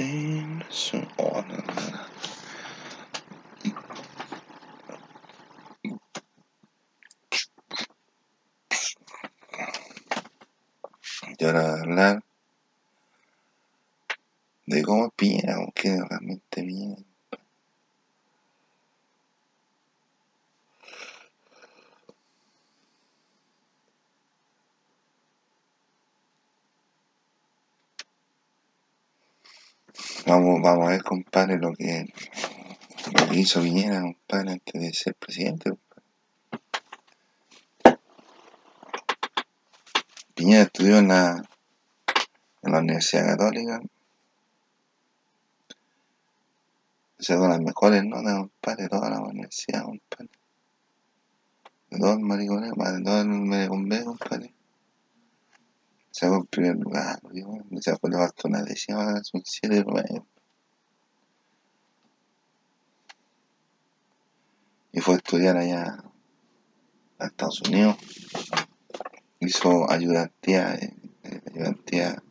sin su oh, no, no, no. Y ahora hablar de cómo Piñera, aunque realmente bien. Vamos, vamos a ver, compadre, lo que, lo que hizo Piñera, compadre, antes de ser presidente. compadre. Piñera estudió en la, en la Universidad Católica. Sacó las mejores notas, compadre, de toda la universidad, compadre. De todo el mariconeo, de todo el B, compadre. Sacó el primer lugar, digo, me sacó faltó una décima, es un 7 9. Y fue a estudiar allá a Estados Unidos. Hizo ayudantía, eh, eh, ayudantía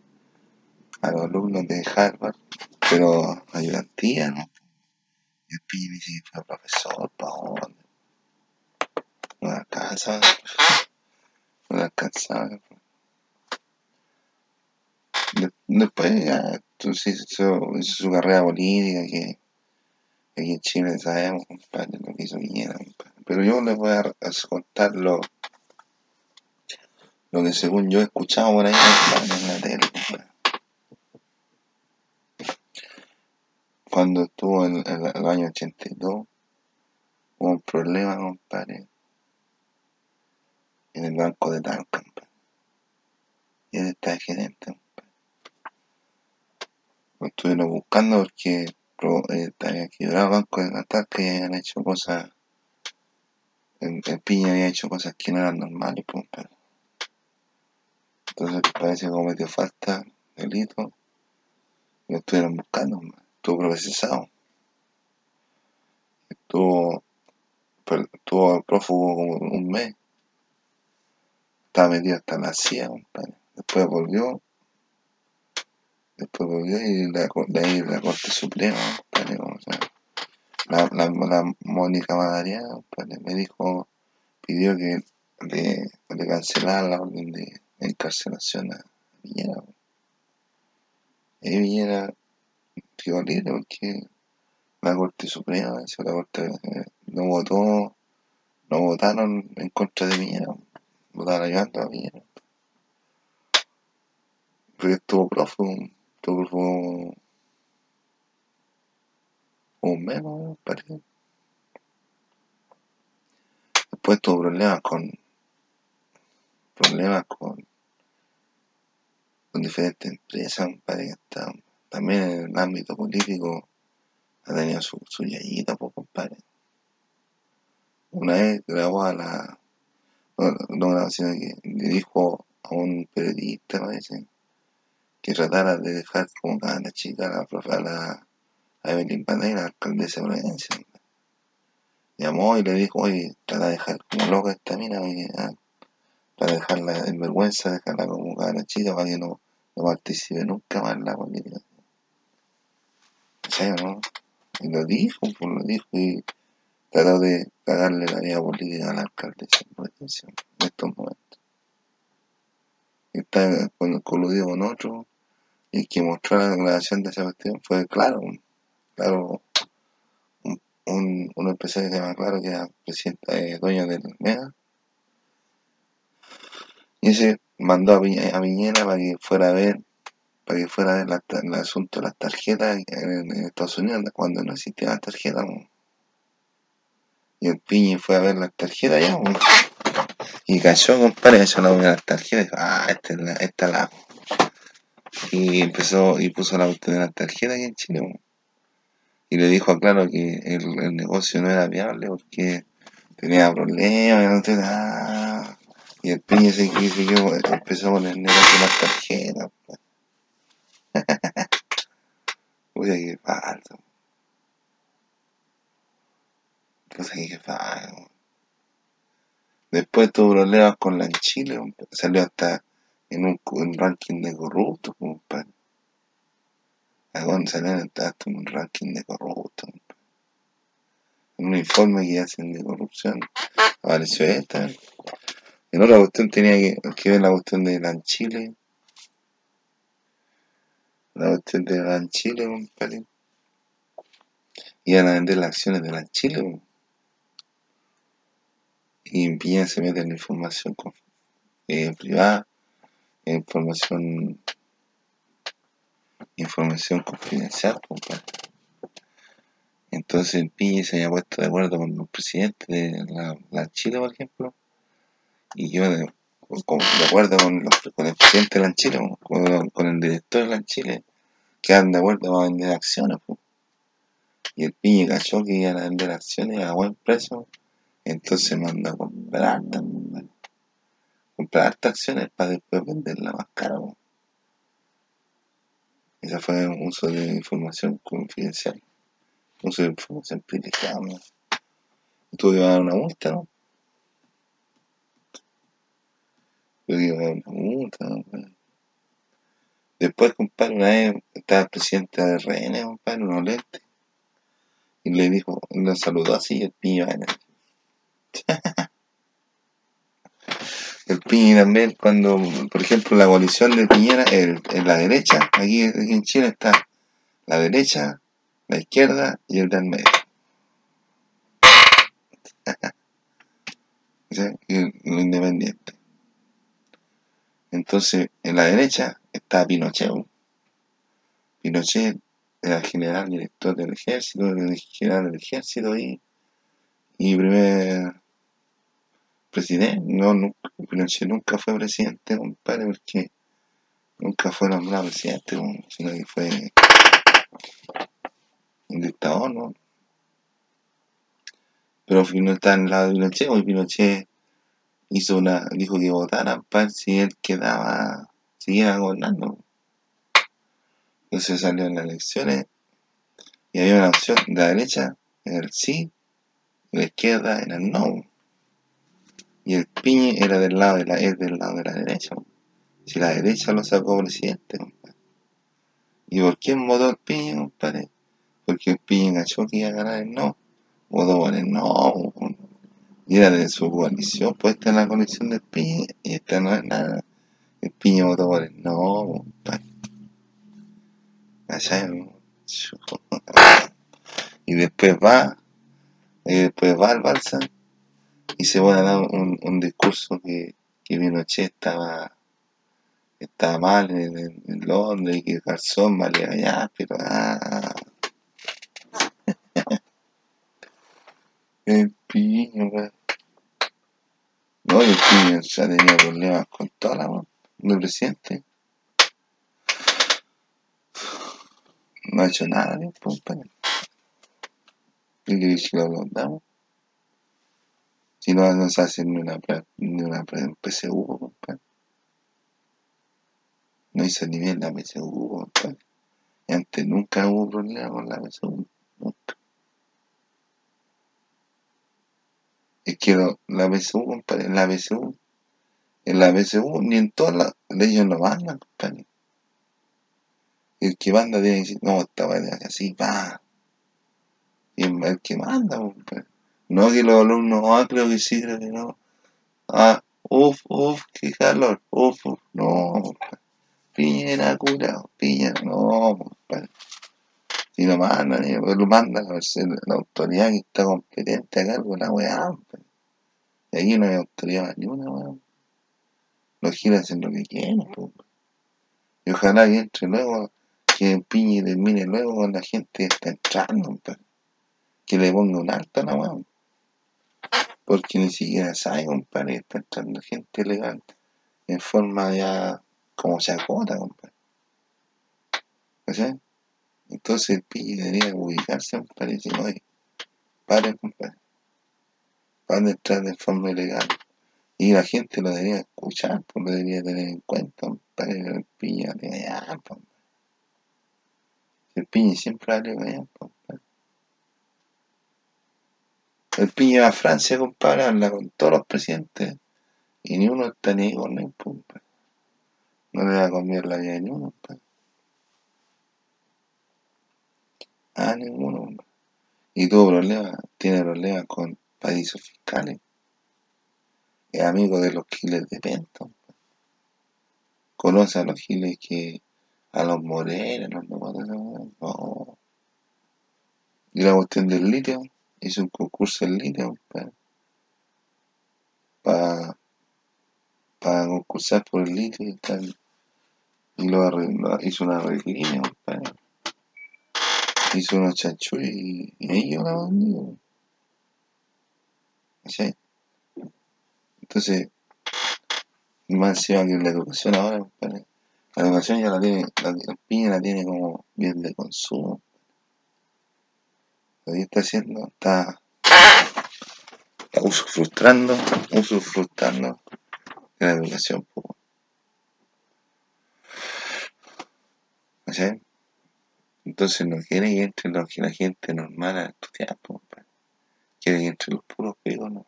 a los alumnos de Harvard, pero ayudantía, ¿no? Y el pibe dice fue profesor, ¿para dónde? No alcanza, no alcanzaba. De- Después ya sí hizo, hizo su carrera política que aquí en Chile sabemos, compadre, lo que hizo Piñera, compadre. Pero yo les voy a, a contar lo, lo que según yo he escuchado por ahí, compadre, en la tele, compadre. Cuando estuvo en, en el año 82, hubo un problema, compadre, en el banco de Talca. Y él está de gerente. Lo estuvieron buscando porque eh, había quebrado banco de Talca y habían hecho cosas, el, Piña había hecho cosas que no eran normales, pues, compadre. Entonces parece que cometió falta, delito, y lo estuvieron buscando, compadre. estuvo procesado, estuvo, per- estuvo prófugo como un mes, estaba metido hasta la CIA, compadre. Después volvió, después volvió y la, de ahí la Corte Suprema, la, la, la Mónica Madariaga, me dijo, pidió que le, le la orden de encarcelación a Piñera. Y Piñera quedó libre porque la Corte Suprema, la Corte eh, no votó, no votaron en contra de Piñera, votaron ayudando a Piñera. Porque estuvo prófugo, prófugo un mes, ¿no? parece. Después tuvo problemas con problemas con, con diferentes empresas, compadre, que también en el ámbito político ha tenido su, su yayita, pues, compadre. Una vez grabó a la, no, no sino que le dijo a un periodista, parece, que tratara de dejar como a la chica, a la profe, a la a Evelyn Panay, la alcaldesa de Providencia. Llamó y le dijo, oye, trata de dejar como loca esta mina, oye, ah, para dejarla en vergüenza, dejarla como a la chica para que no, no participe nunca más en la política. ¿Sabes, no? Y lo dijo, pues lo dijo y trató de cagarle la vida política a la alcaldesa de Providencia en estos momentos. Y está coludido con otro y que mostró la declaración de esa cuestión fue Claro, Claro, un, un, un empresario que se llama Claro, que era presidente, eh, dueño del MEGA, y ese mandó a, Piñera, a Piñera para que fuera a ver, para que fuera a ver la el asunto de las tarjetas en, Estados Unidos, cuando no existían las tarjetas, y el Piñi fue a ver las tarjetas ya, y cayó, compadre, cayó la de las tarjetas, ah, esta es la, esta la hago". Y empezó, y puso la cuestión de las tarjetas aquí en Chile, y le dijo a Claro que el, negocio no era viable porque tenía problemas, y no tenía nada. Y el piña se que siguió, empezó con el negocio de las tarjetas. Puta que falta. Puta que falta. Después tuvo problemas con la en Chile, salió hasta en un, ranking de corruptos, compadre. A González está en un ranking de corruptos. En un informe que hacen de corrupción apareció esta. En otra cuestión tenía que, ver la cuestión de la Chile. La cuestión de la Chile, compadre. Iban a vender las acciones de la Chile. Y Piñera se mete en información eh, privada, información información confidencial. Entonces el Piñi se había puesto de acuerdo con los presidentes de la, Chile, por ejemplo, y yo de, con, de acuerdo con, los, con, el presidente de la Chile, con, el director de la Chile, quedan de acuerdo a vender acciones. Y el Piñi cachó que iban a vender acciones a buen precio, entonces mandó a comprar hartas, hartas acciones para después venderlas más. Pues. Esa fue un uso de información confidencial, uso de información privilegiada. ¿no? Tuve que dar una multa, ¿no? Dar una multa. Después, compadre, una vez estaba el presidente de RN, compadre, unos lentes, y le dijo, lo saludó así, el piño, el Piñera también, cuando, por ejemplo, la coalición de Piñera en la derecha, aquí, en Chile está la derecha, la izquierda y el del medio. ¿Sí? Independiente. Entonces, en la derecha está Pinochet. Pinochet era general director del ejército, general del ejército y, y primer presidente, no, nunca, Pinochet nunca fue presidente, compadre, porque nunca fue nombrado presidente, sino que fue un dictador, ¿no? Pero no está en lado de Pinochet, porque Pinochet hizo una, dijo que votaran para si él quedaba, seguía gobernando. Entonces salió en las elecciones y había una opción de la derecha, en el sí, la izquierda en el no. Y el Piñe era del lado de la, es del lado de la derecha. Si la derecha lo sacó presidente, compadre. ¿Y por quién votó el Piñe, compadre? Porque el Piñe cachó que iba a ganar el no. Votó por no. Y era de su coalición, pues esta es la coalición del Piñe y esta no es nada. El Piñe votó por el no, compadre. Y después va, y después va al Balsa y se va a dar un, un discurso que, que Pinochet estaba, estaba mal en, en, Londres y que Garzón valía allá, pero ah, el piño. No, el piño ya tenía problemas con toda la del presidente. No ha hecho nada bien, ¿Qué queréis que lo aplaudamos? Si no nos hacen ni una ni una PSU, compadre. No hizo ni bien la PSU, compadre. Y antes nunca hubo problema con la PSU, nunca. Es que la PSU, compadre, en la PSU, en la PSU, ni en todas las leyes no mandan, compadre. El que manda tiene que decir, no, esta vaina así, va. Y el que manda, compadre. No que los alumnos, ah, creo que sí, creo que no. Ah, uff, uff, qué calor, uff, uf, no, Piñera curado, Piñera, no, compadre. Si lo mandan, pues lo mandan a la autoridad que está competente a cargo de la weá, Y aquí no hay autoridad ni una, weón. Los giran hacen lo que quieren, pues. Y ojalá que entre luego, que Piñera termine luego con la gente que está entrando, pues. Que le ponga un alto a la weón porque ni siquiera sabe, compadre, está entrando gente legal en forma ya como se acota, compadre. ¿Sí? Entonces el pillo debería ubicarse, compadre, y decir, oye, pare, compadre, van a entrar de forma ilegal. Y la gente lo debería escuchar, pues lo debería tener en cuenta, compadre, que el pillo tiene ya, compadre. El pillo siempre habla allá, compadre. El piña va a Francia, compadre, habla con todos los presidentes y ni uno está ni con él, compadre. No le va a comer la vida ni uno, compadre. Ah, ninguno. Y tuvo problemas, tiene problemas con países fiscales. Es amigo de los giles de Penton. Conoce a los giles que. a los morenos, no, no. Y la cuestión del litio, hizo un concurso en litio para para concursar por el litio y tal. Y lo arregló, hizo una arreglina. Hizo unos chanchullos y, yo la bandido. ¿Sí? Entonces, más encima que la educación ahora. La educación ya la tiene, la, la piña la tiene como bien de consumo. Lo está haciendo, está, está usufructando, de la educación. po. ¿Sí? Entonces no quiere que entre la, la gente normal a estudiar, po, quiere que entre los puros pegos, no.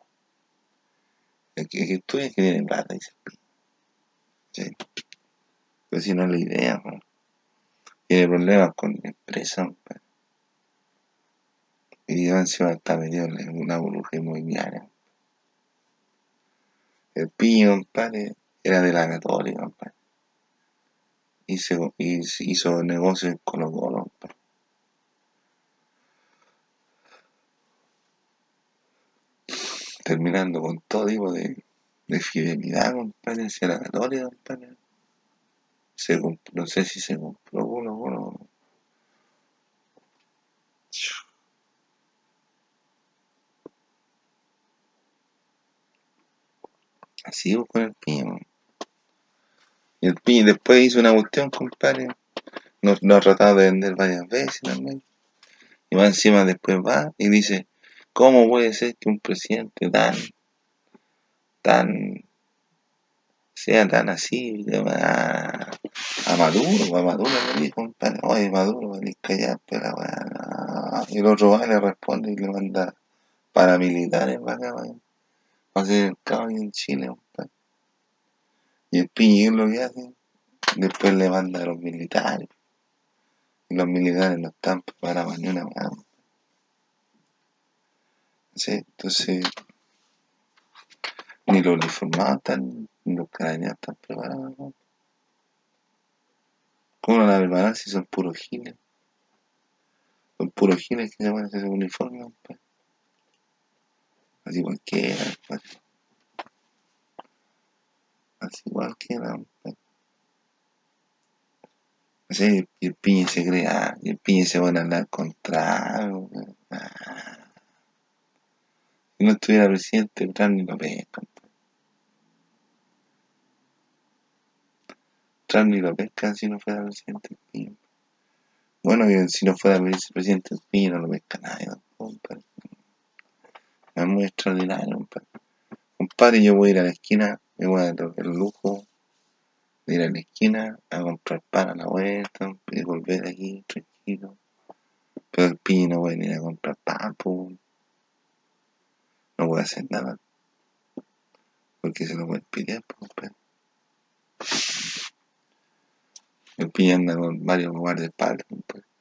El que, el que estudia es que tiene plata, dice. ¿Sí? Pero si no es la idea, po. tiene problemas con la empresa, compadre. Y está metido en una burbuja inmobiliaria. El piña, compadre, era de la católica, compadre. Hizo, hizo negocios en Colo Colo, compadre. Terminando con todo tipo de, de fidelidad, compadre, hacia la católica, compadre. Se no sé si se compró uno, uno. Así pues, con el piña. Y el piña después hizo una cuestión, compadre. Nos, nos ha tratado de vender varias veces también. Y más encima después va y dice, ¿cómo puede ser que un presidente tan, tan, sea tan así? A, a Maduro, a Maduro le dijo, compadre, oye Maduro, venís callar, pero weá. Y el otro va y le responde y le manda paramilitares para acá, weón. Hacer caos en Chile. Y el piñín lo que hace, después le manda a los militares. Y los militares no están preparados ni una weá. ¿Sí? Entonces, ni los uniformados están, ni los carabineros están preparados. ¿no? ¿Cómo la preparan son puros giles? Son puros giles que se van a hacer ese uniforme. Así cualquiera, compadre. Así cualquiera, compadre. Así, y el piñe se cree, ah, y el piñe se van a andar con trago, weón. ah. Si no estuviera presidente, Trump ni lo pesca, compadre. Trump ni lo pesca si no fuera presidente. Bueno, que si no fuera vicepresidente el piñe no lo pesca nadie, tampoco. Es muy extraordinario, compadre. Compadre, yo voy a ir a la esquina, me voy a dar el lujo de ir a la esquina a comprar pan a la vuelta y volver aquí tranquilo. Pero el piñe no puede ir a comprar pan, po. no puede hacer nada. Porque se lo puede pedir, po, compadre. El piñe anda con varios guardaespaldas, compadre.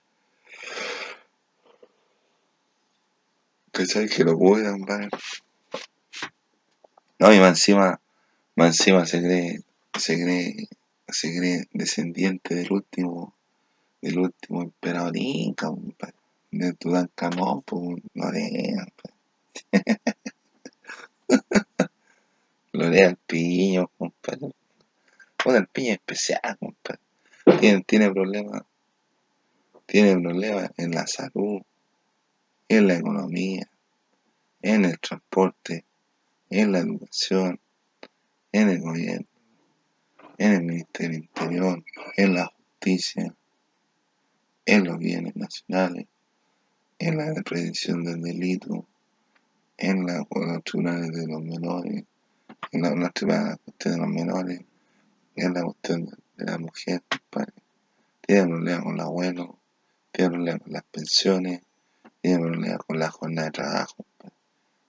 ¿Cachai? Que lo cuidan, compadre. No, y más encima, más encima se cree, se cree, se cree descendiente del último, del último emperador inca. De Tutankamón, pues, Lorea, compadre. Lorea el piño, compadre. Bueno, el piño es especial, compadre. Tiene, tiene problemas, tiene problemas en la salud, en la economía, en el transporte, en la educación, en el gobierno, en el Ministerio Interior, en la justicia, en los bienes nacionales, en la prevención del delito, en la, los de los menores, en la, de los menores, en la cuestión de, la mujer, compadre. Tiene con el abuelo, tiene problemas con las pensiones, tiene problemas con la jornada de trabajo,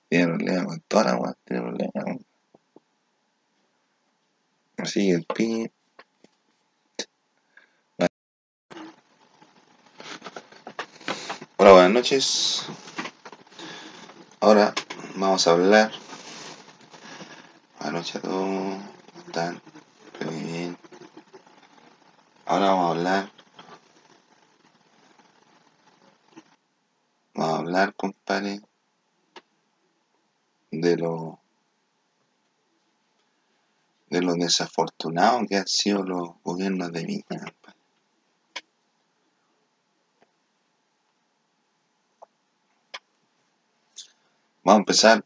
tiene problemas con toda la weá, tiene problemas. Así que el piñe Hola, buenas noches. Ahora vamos a hablar. Buenas noches a todos. ¿Cómo están? Que bien. Ahora vamos a hablar. Vamos a hablar, compadre, de lo de lo desafortunados que han sido los gobiernos de Viña. compadre. Vamos a empezar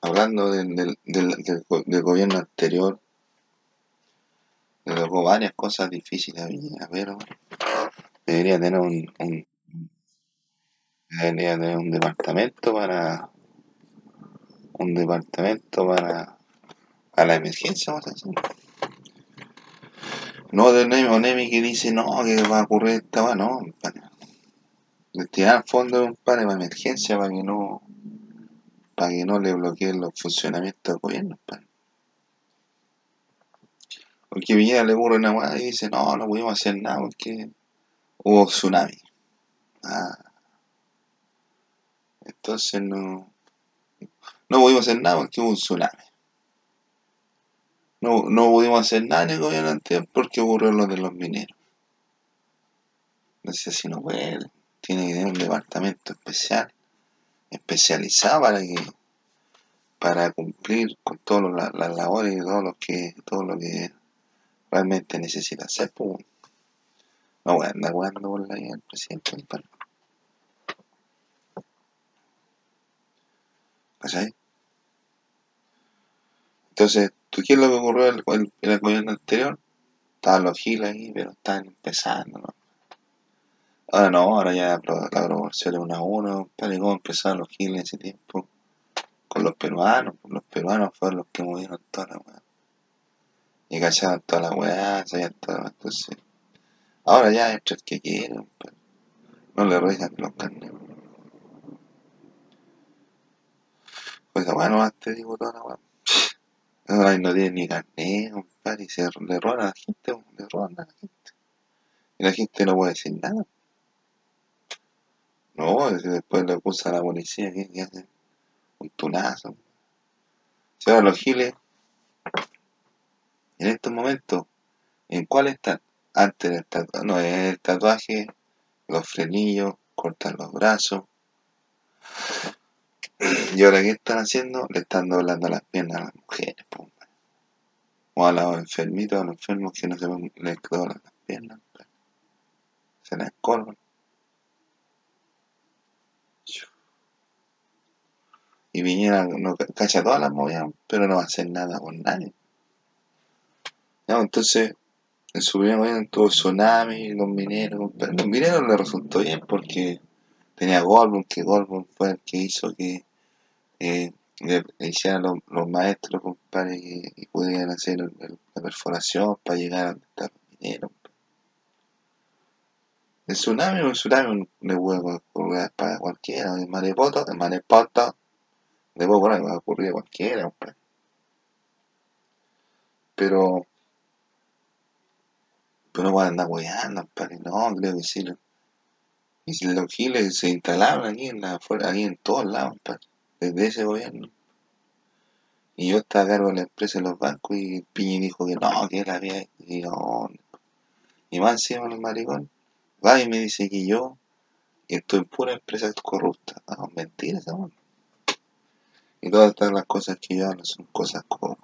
hablando del, del, del, del go- del gobierno anterior. Le tocó varias cosas difíciles a Viña, pero debería tener un- debería tener un departamento para un departamento para, para la emergencia, vamos a decir. No de Onemi, Onemi que dice no, que va a ocurrir esta va, no, compadre. Destinar fondos compadre, para emergencia para que no para que no le bloqueen los funcionamientos del gobierno. Porque Viñera le ocurre una weá y dice no, no pudimos hacer nada porque hubo tsunami. Ah, entonces no, no pudimos hacer nada porque hubo un tsunami. No, no pudimos hacer nada en el gobierno anterior porque ocurrió lo de los mineros. Entonces así no puede, tiene que tener un departamento especial, especializado para que para cumplir con todas las, las labores y todo lo que todo lo que realmente necesita hacer. Pues, no voy a andar jugando por la vida del presidente, compadre. ¿Cachai? Entonces, ¿tú qué es lo que ocurrió en el, en el gobierno anterior? Estaban los giles ahí, pero estaban empezando, ¿no? Ahora no, ahora ya la, pro- la proporción es 1 a 1, pero ¿cómo empezaron los giles en ese tiempo? Con los peruanos, pues los peruanos fueron los que movieron toda la weá. Y cacharon toda la weá, sabían toda la weá. Entonces, ahora ya entra el que quiere, compadre. no le revisan los carnes. Pues la weá nomás te digo toda la weá. No tiene ni carnet, compadre, y se le roban a la gente, le roban a la gente. Y la gente no puede decir nada. No, después le acusa a la policía que, que hacen un tunazo. Si ahora los giles, en estos momentos, ¿en cuál están? Antes del tatuaje, no, el tatuaje, los frenillos, cortan los brazos. Y ahora, ¿qué están haciendo? Le están doblando las piernas a las mujeres, o a los enfermitos, a los enfermos que no se ven, les doblan las piernas, se las colgan. Y Piñera no ca- cacha todas las movidas, pero no va a hacer nada con nadie. Entonces, en su primer gobierno tuvo tsunami, los mineros, pero los mineros le resultó bien porque tenía Goldblum, que Goldblum fue el que hizo que eh, le, le los, los maestros, compadre, que, que pudieran hacer la perforación para llegar a donde están los mineros. El tsunami, el tsunami le puede ocurrir para cualquiera, el marepoto, el marepoto, le puede a ocurrir a cualquiera. Pero, pero no pueden andar weando, compadre, no, creo que Y si los giles se instalaron aquí en la, fuera, aquí en todos lados, desde ese gobierno. Y yo estaba a cargo de la empresa de los bancos y Piñi dijo que no, que él había. Y, no, y más encima el maricón va y me dice que yo estoy pura empresa corrupta. No, mentira esa weá. Y todas estas las cosas que yo hablo son cosas como.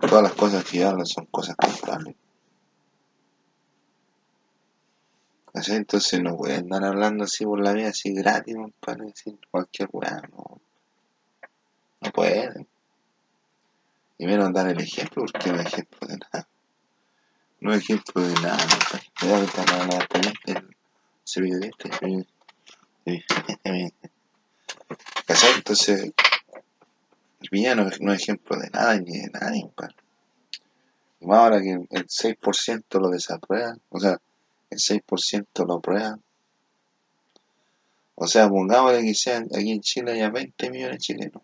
Todas las cosas que yo hablo son cosas comprobables. Entonces no a andar hablando así por la vida, así gratis, para decir cualquier weá, no. No pueden. Y menos dar el ejemplo, porque no es ejemplo de nada. No es ejemplo de nada. Me da la el cepillo de este. ¿Cachai? Entonces, el villano no es ejemplo de nada ni de nadie. Y más ahora que el 6% lo desaprueban, o sea, el 6% lo aprueban. O sea, pongámosle que sean aquí en Chile haya 20 millones de chilenos.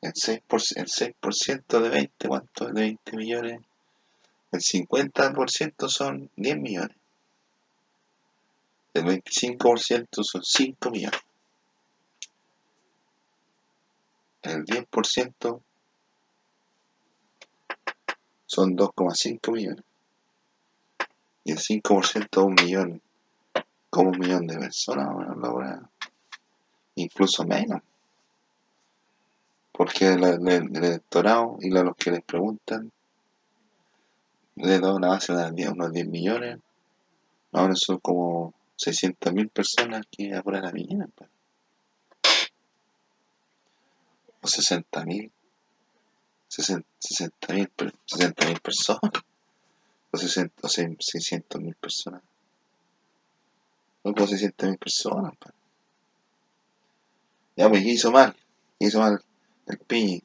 El 6%, el 6 de 20, ¿cuánto de 20 millones? el 50% son 10 millones. El 25% son 5 millones. El 10% son 2,5 millones. Y el 5% es un millón. Como un millón de personas, bueno, incluso menos. Porque el, el, electorado y los que les preguntan le da una base de unos 10 millones. Ahora son como 600.000 personas que aprueban la mía. Pues. O 60.000. 60.000 60, personas. O, 600.000 personas. No, pues 600.000 personas. Pues. Ya, pues hizo mal. Hizo mal el Piñi.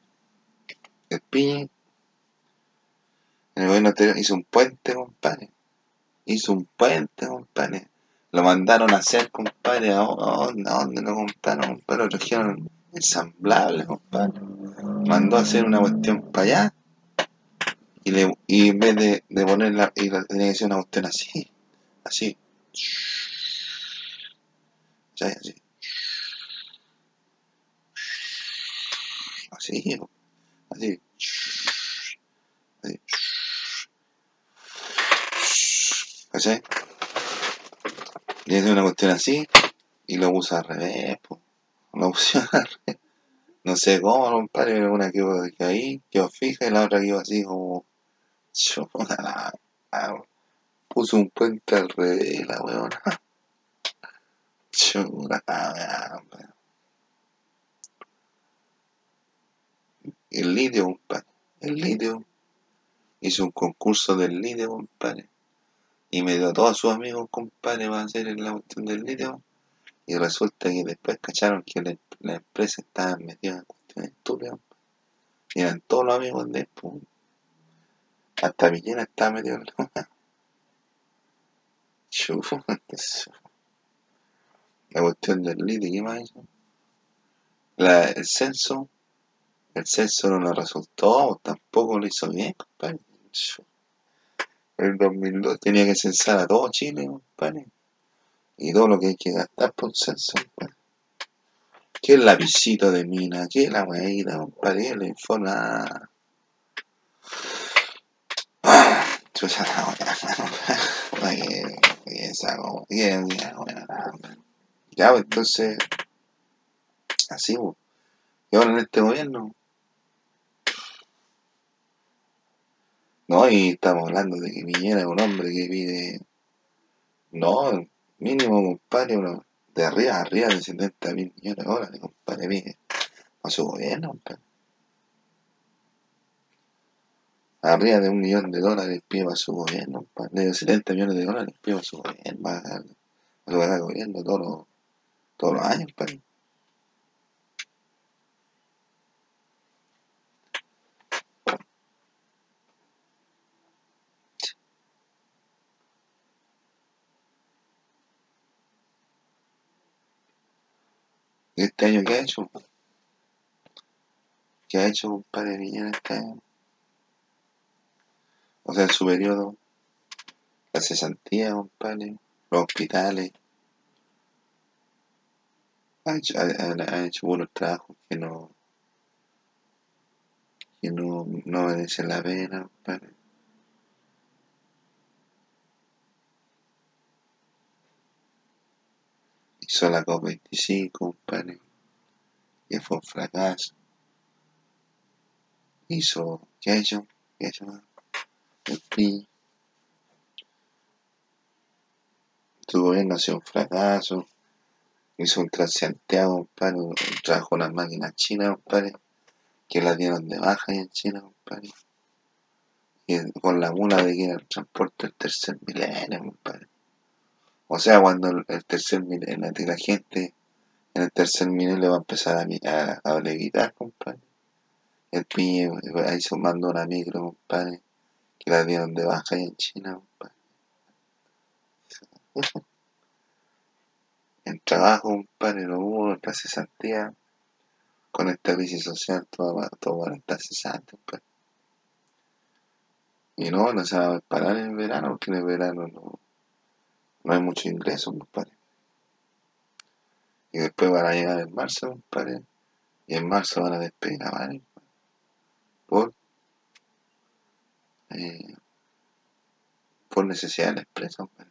El Piñi. El gobierno hizo un puente, compadre. Hizo un puente, compadre. Lo mandaron a hacer, compadre. ¿A dónde lo compraron, compadre? Lo trajeron ensamblable, compadre. Mandó a hacer una cuestión para allá. Y, le, y en vez de, de ponerla, y la, tenía que ser una cuestión así. Así. Ya, así. Así, así. ¿Cachai? Y hace una cuestión así y lo usa al revés, pues. Lo usa al revés. No sé cómo, compadre, una que ahí, quedó fija y la otra quedó así como. La, la, puso un puente al revés, la weona. Chula, El litio, compadre. El litio. Hizo un concurso del litio, compadre. Y me dio a todos sus amigos, compadre, para hacer la cuestión del litio. Y resulta que después cacharon que la, empresa estaba metida en cuestiones estúpidas. Y eran todos los amigos de pum. Hasta Villena estaba metido en la La cuestión del litio, ¿qué más? La, el censo el censo no lo resultó, tampoco lo hizo bien, compadre. En 2002 tenía que censar a todo Chile, compadre. Y todo lo que hay que gastar por censo, compadre. ¿Qué es la visita de mina? ¿Qué la weá, compadre? ¿Qué es la informa? Ah, Ya, pues entonces, así, pues. Y ahora en este gobierno, No, y estamos hablando de que Piñera es un hombre que vive, no, mínimo, compadre, uno, de arriba a arriba de 70 mil millones de dólares, compadre, vive a su gobierno, compadre. Arriba de un millón de dólares pide a su gobierno. De 70 millones de dólares pide a su gobierno, va a, va a gobierno todos los, todos los años, compadre. este año qué ha hecho? ¿Qué ha hecho compadre Villena este año? O sea, en su periodo, la cesantía, compadre, los hospitales. Ha hecho, buenos trabajos que no que no, no merecen la pena, compadre. hizo la COP25, compadre, que fue un fracaso. Hizo, ¿qué ha hecho? ¿Qué PRI. Su gobierno ha sido un fracaso. Hizo un Transantiago, compadre, trajo unas máquinas chinas, compadre, que las dieron de baja en China, compadre. Y con la mula de que era el transporte del tercer milenio, compadre. O sea, cuando el tercer milenio, la gente en el tercer milenio va a empezar a, a, a levitar, compadre. El piñe ahí se mandó una micro, compadre, la dieron de baja ahí en China. En trabajo, compadre, no hubo nuestra cesantía. Con esta crisis social, todo, todo va a estar cesante. Y no, no se va a parar en el verano, porque en el verano no, no hay mucho ingreso, compadre. Y después van a llegar en marzo, compadre. Y en marzo van a despedir a varios. Por, eh, por necesidad de la empresa, compadre.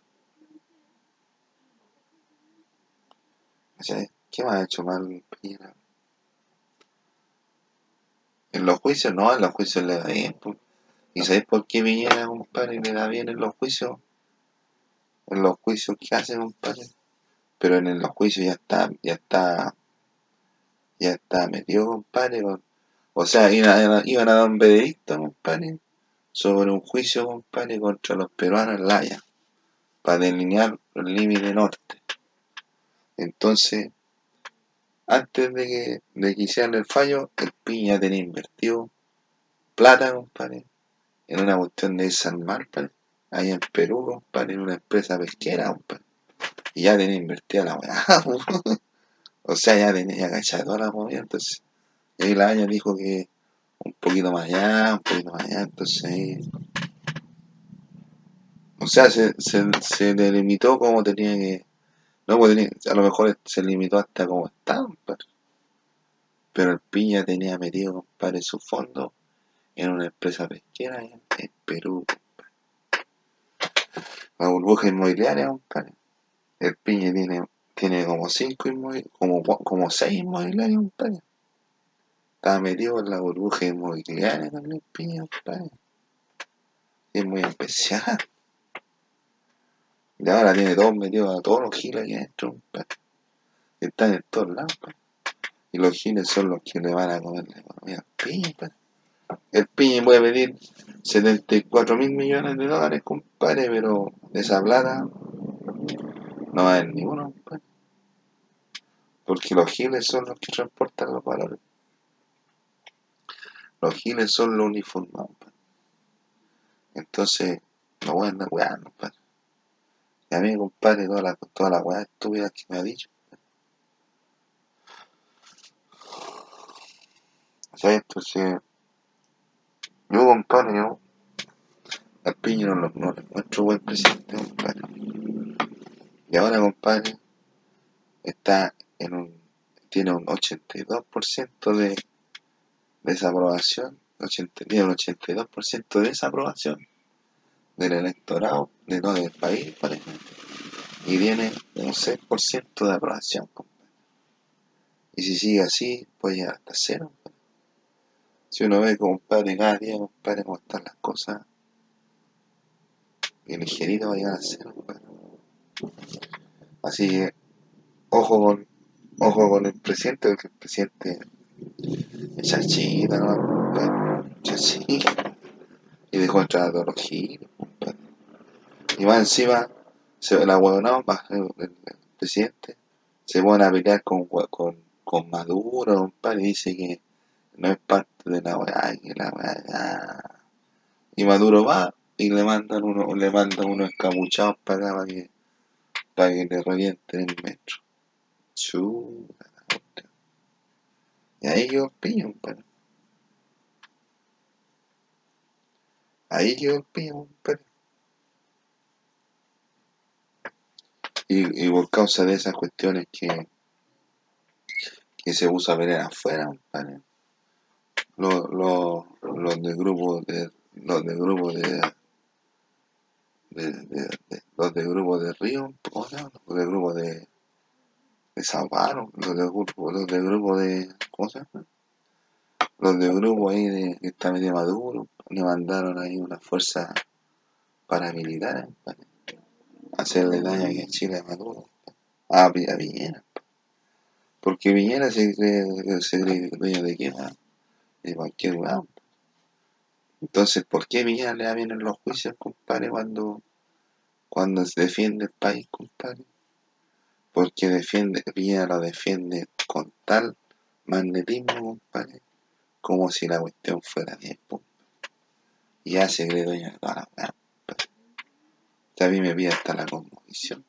¿Qué más ha hecho mal Piñera? En los juicios, no, en los juicios le da bien. Pues. ¿Y sabéis por qué Piñera, compadre, le da bien en los juicios? En los juicios que hace, compadre. Pero en los juicios ya está, ya está, ya está metido, compadre. o sea, iban a, dar un veredicto, compadre, sobre un juicio, compadre, contra los peruanos en La Haya, para delinear el límite norte. Entonces, antes de que, de que hicieran el fallo, el Piña tenía invertido plata, compadre, en una cuestión de San Mar, ahí en Perú, compadre, en una empresa pesquera, compadre. Y ya tenía invertida la weá, o sea, ya tenía cachado toda la movida, entonces, y la dijo que un poquito más allá, un poquito más allá, entonces. O sea, se, se, se delimitó como tenía que no, pues a lo mejor se limitó hasta como estaba, Pero el Piña tenía metido, compadre, su fondo en una empresa pesquera en, Perú, La burbuja inmobiliaria, compadre. El Piña tiene, tiene como cinco inmobiliarios, como, como seis inmobiliarios, compadre. Estaba metido en la burbuja inmobiliaria también, Piña, compadre. Es muy especial. Y ahora tiene todos metidos a todos los giles aquí adentro. Están en todos lados. Y los giles son los que le van a comer la economía piña. El piña puede pedir 74 mil millones de dólares, compadre, pero de esa plata no va a haber ninguno, compadre. Porque los giles son los que transportan los valores. Los giles son los uniformados. Entonces, no voy a andar weando. Y a mí, compadre, toda la, toda la weá estúpida que me ha dicho. Sea, entonces, yo, compadre, yo, al piño no, lo, no le buen presidente, compadre. Y ahora, compadre, está en un, tiene un 82% de desaprobación, 80, tiene un 82% de desaprobación del electorado de todo el país, y tiene un 6% de aprobación, Y si sigue así, puede llegar hasta cero. Si uno ve, compadre, cada día, compadre, cómo están las cosas, y ligerito va a llegar a cero, Así que, ojo con, ojo con el presidente, porque el presidente ¿no? Chachita. Y dejó entrar a todos los. Y más encima, se, la huevonao, el, presidente, se pone a pelear con, con, con Maduro, y dice que no es parte de la weá, que la weá, Y Maduro va y le mandan uno, le mandan unos escapuchados para acá para que, para que le revienten el metro. Chuta, ahí quedó el piño, compadre. Ahí quedó el piño, compadre. Y, por causa de esas cuestiones que, que se usa venir afuera, Los, los, los de grupo de los de grupo de, los de grupo de Río, los de grupo de, Sao Paulo, los de grupo, los de grupo de ¿cómo se llama? Los de grupo ahí de que está medio maduro, le mandaron ahí una fuerza paramilitar, hacerle daño aquí en Chile a Maduro, a, a Piñera. Porque Piñera se cree, se cree dueño de qué de cualquier lugar. Entonces, ¿por qué Piñera le da bien en los juicios, compadre, cuando, cuando se defiende el país, compadre? Porque defiende, Piñera lo defiende con tal magnetismo, compadre, como si la cuestión fuera tiempo. Y ya se cree dueño de toda la a mí me vi hasta la conmovisión.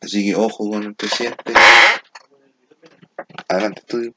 Así que ojo con el presidente. Adelante, estudio.